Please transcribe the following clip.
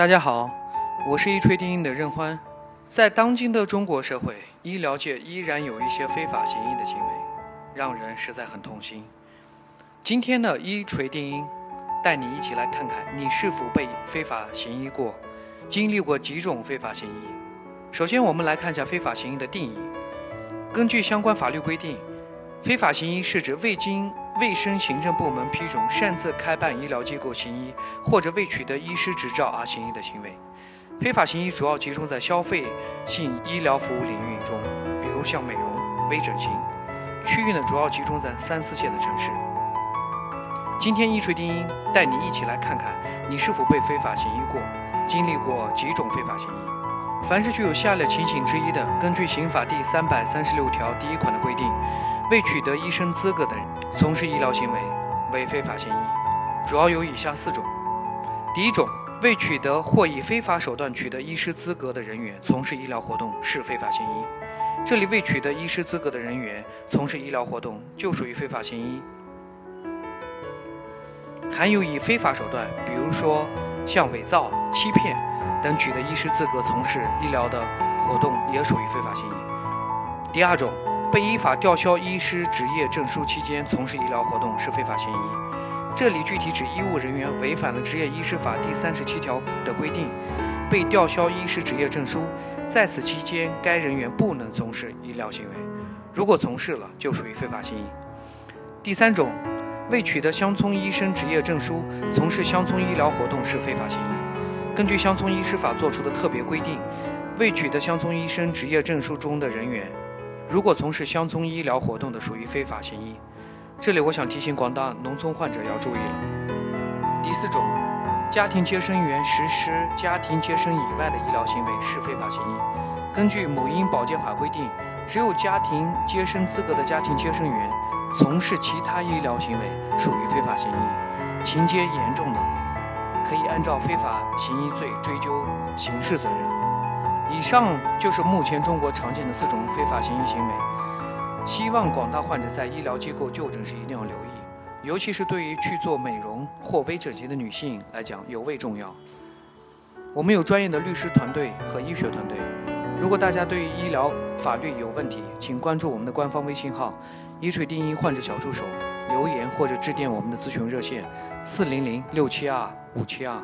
大家好，我是一锤定音的任欢。在当今的中国社会，医疗界依然有一些非法行医的行为，让人实在很痛心。今天的一锤定音，带你一起来看看你是否被非法行医过，经历过几种非法行医。首先，我们来看一下非法行医的定义。根据相关法律规定，非法行医是指未经卫生行政部门批准，擅自开办医疗机构行医，或者未取得医师执照而行医的行为。非法行医主要集中在消费性医疗服务领域中，比如像美容、微整形。区域呢，主要集中在三四线的城市。今天一锤定音带你一起来看看，你是否被非法行医过，经历过几种非法行医。凡是具有下列情形之一的，根据刑法第三百三十六条第一款的规定。未取得医生资格的人从事医疗行为为非法行医，主要有以下四种：第一种，未取得或以非法手段取得医师资格的人员从事医疗活动是非法行医。这里未取得医师资格的人员从事医疗活动就属于非法行医。含有以非法手段，比如说像伪造、欺骗等取得医师资格从事医疗的活动，也属于非法行医。第二种。被依法吊销医师执业证书期间从事医疗活动是非法行医。这里具体指医务人员违反了《执业医师法》第三十七条的规定，被吊销医师执业证书，在此期间该人员不能从事医疗行为。如果从事了，就属于非法行医。第三种，未取得乡村医生执业证书从事乡村医疗活动是非法行医。根据《乡村医师法》作出的特别规定，未取得乡村医生执业证书中的人员。如果从事乡村医疗活动的，属于非法行医。这里我想提醒广大农村患者要注意了。第四种，家庭接生员实施家庭接生以外的医疗行为是非法行医。根据《母婴保健法》规定，只有家庭接生资格的家庭接生员从事其他医疗行为属于非法行医，情节严重的，可以按照非法行医罪追究刑事责任。以上就是目前中国常见的四种非法行医行为，希望广大患者在医疗机构就诊时一定要留意，尤其是对于去做美容或微整形的女性来讲尤为重要。我们有专业的律师团队和医学团队，如果大家对于医疗法律有问题，请关注我们的官方微信号“一锤定音患者小助手”，留言或者致电我们的咨询热线：四零零六七二五七二。